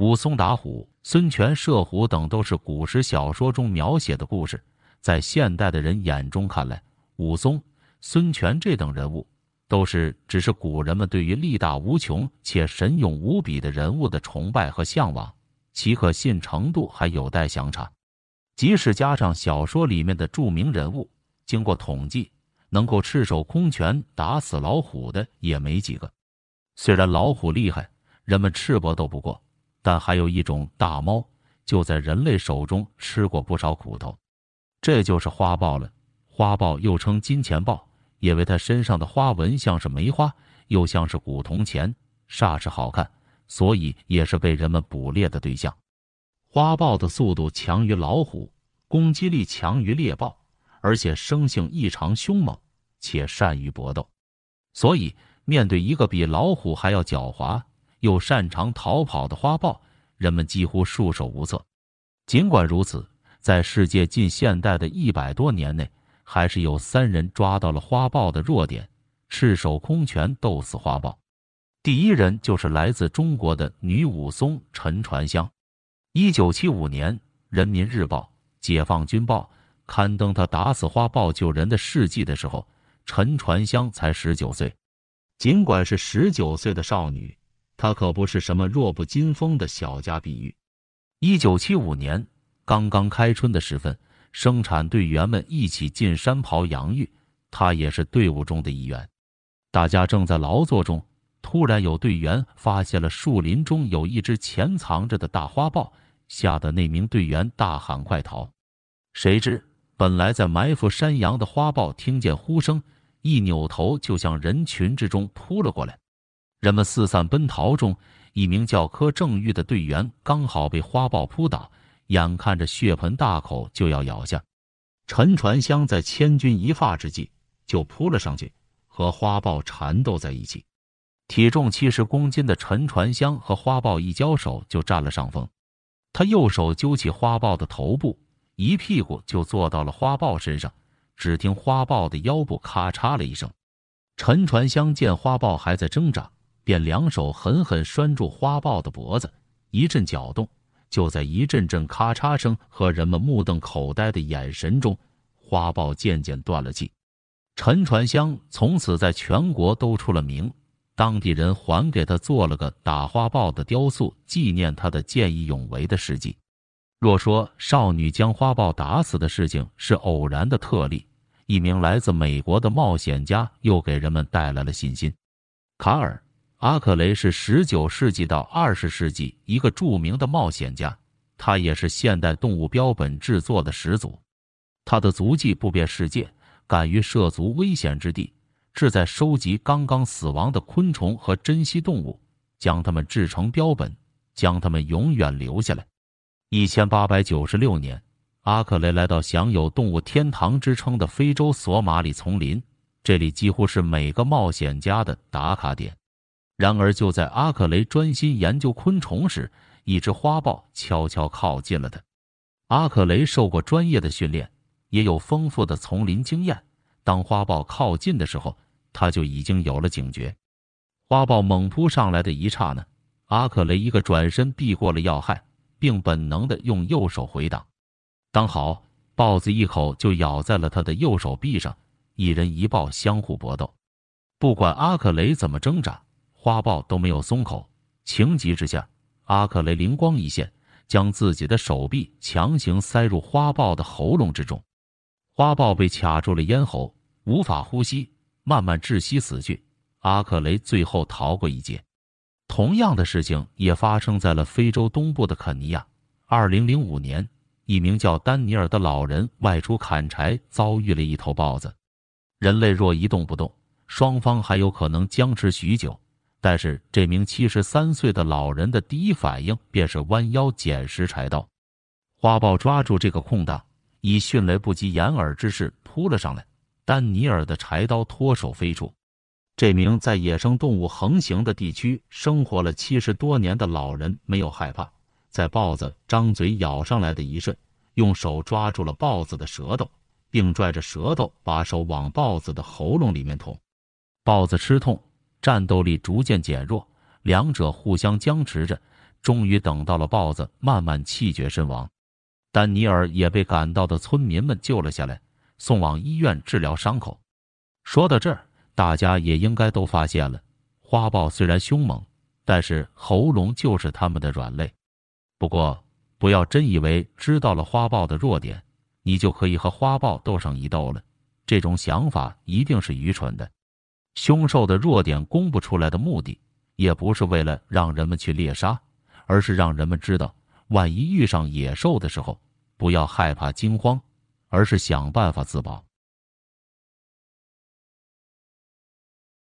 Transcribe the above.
武松打虎、孙权射虎等都是古时小说中描写的故事，在现代的人眼中看来，武松、孙权这等人物都是只是古人们对于力大无穷且神勇无比的人物的崇拜和向往，其可信程度还有待详查。即使加上小说里面的著名人物，经过统计，能够赤手空拳打死老虎的也没几个。虽然老虎厉害，人们赤膊斗不过。但还有一种大猫，就在人类手中吃过不少苦头，这就是花豹了。花豹又称金钱豹，因为它身上的花纹像是梅花，又像是古铜钱，煞是好看，所以也是被人们捕猎的对象。花豹的速度强于老虎，攻击力强于猎豹，而且生性异常凶猛，且善于搏斗，所以面对一个比老虎还要狡猾。又擅长逃跑的花豹，人们几乎束手无策。尽管如此，在世界近现代的一百多年内，还是有三人抓到了花豹的弱点，赤手空拳斗死花豹。第一人就是来自中国的女武松陈传香。一九七五年，《人民日报》《解放军报》刊登他打死花豹救人的事迹的时候，陈传香才十九岁。尽管是十九岁的少女。他可不是什么弱不禁风的小家碧玉。一九七五年刚刚开春的时分，生产队员们一起进山刨洋芋，他也是队伍中的一员。大家正在劳作中，突然有队员发现了树林中有一只潜藏着的大花豹，吓得那名队员大喊快逃。谁知本来在埋伏山羊的花豹听见呼声，一扭头就向人群之中扑了过来。人们四散奔逃中，一名叫柯正玉的队员刚好被花豹扑倒，眼看着血盆大口就要咬下。陈传香在千钧一发之际就扑了上去，和花豹缠斗在一起。体重七十公斤的陈传香和花豹一交手就占了上风，他右手揪起花豹的头部，一屁股就坐到了花豹身上。只听花豹的腰部咔嚓了一声，陈传香见花豹还在挣扎。便两手狠狠拴住花豹的脖子，一阵搅动。就在一阵阵咔嚓声和人们目瞪口呆的眼神中，花豹渐渐断了气。陈传香从此在全国都出了名，当地人还给他做了个打花豹的雕塑，纪念他的见义勇为的事迹。若说少女将花豹打死的事情是偶然的特例，一名来自美国的冒险家又给人们带来了信心。卡尔。阿克雷是十九世纪到二十世纪一个著名的冒险家，他也是现代动物标本制作的始祖。他的足迹不遍世界，敢于涉足危险之地，志在收集刚刚死亡的昆虫和珍稀动物，将它们制成标本，将它们永远留下来。一千八百九十六年，阿克雷来到享有“动物天堂”之称的非洲索马里丛林，这里几乎是每个冒险家的打卡点。然而，就在阿克雷专心研究昆虫时，一只花豹悄悄靠近了他。阿克雷受过专业的训练，也有丰富的丛林经验。当花豹靠近的时候，他就已经有了警觉。花豹猛扑上来的一刹那，阿克雷一个转身避过了要害，并本能的用右手回挡。当好，豹子一口就咬在了他的右手臂上，一人一豹相互搏斗。不管阿克雷怎么挣扎。花豹都没有松口，情急之下，阿克雷灵光一现，将自己的手臂强行塞入花豹的喉咙之中，花豹被卡住了咽喉，无法呼吸，慢慢窒息死去。阿克雷最后逃过一劫。同样的事情也发生在了非洲东部的肯尼亚。二零零五年，一名叫丹尼尔的老人外出砍柴，遭遇了一头豹子。人类若一动不动，双方还有可能僵持许久。但是这名七十三岁的老人的第一反应便是弯腰捡拾柴刀，花豹抓住这个空档，以迅雷不及掩耳之势扑了上来。丹尼尔的柴刀脱手飞出。这名在野生动物横行的地区生活了七十多年的老人没有害怕，在豹子张嘴咬上来的一瞬，用手抓住了豹子的舌头，并拽着舌头把手往豹子的喉咙里面捅。豹子吃痛。战斗力逐渐减弱，两者互相僵持着。终于等到了豹子慢慢气绝身亡。丹尼尔也被赶到的村民们救了下来，送往医院治疗伤口。说到这儿，大家也应该都发现了，花豹虽然凶猛，但是喉咙就是他们的软肋。不过，不要真以为知道了花豹的弱点，你就可以和花豹斗上一斗了。这种想法一定是愚蠢的。凶兽的弱点公布出来的目的，也不是为了让人们去猎杀，而是让人们知道。万一遇上野兽的时候，不要害怕惊慌，而是想办法自保。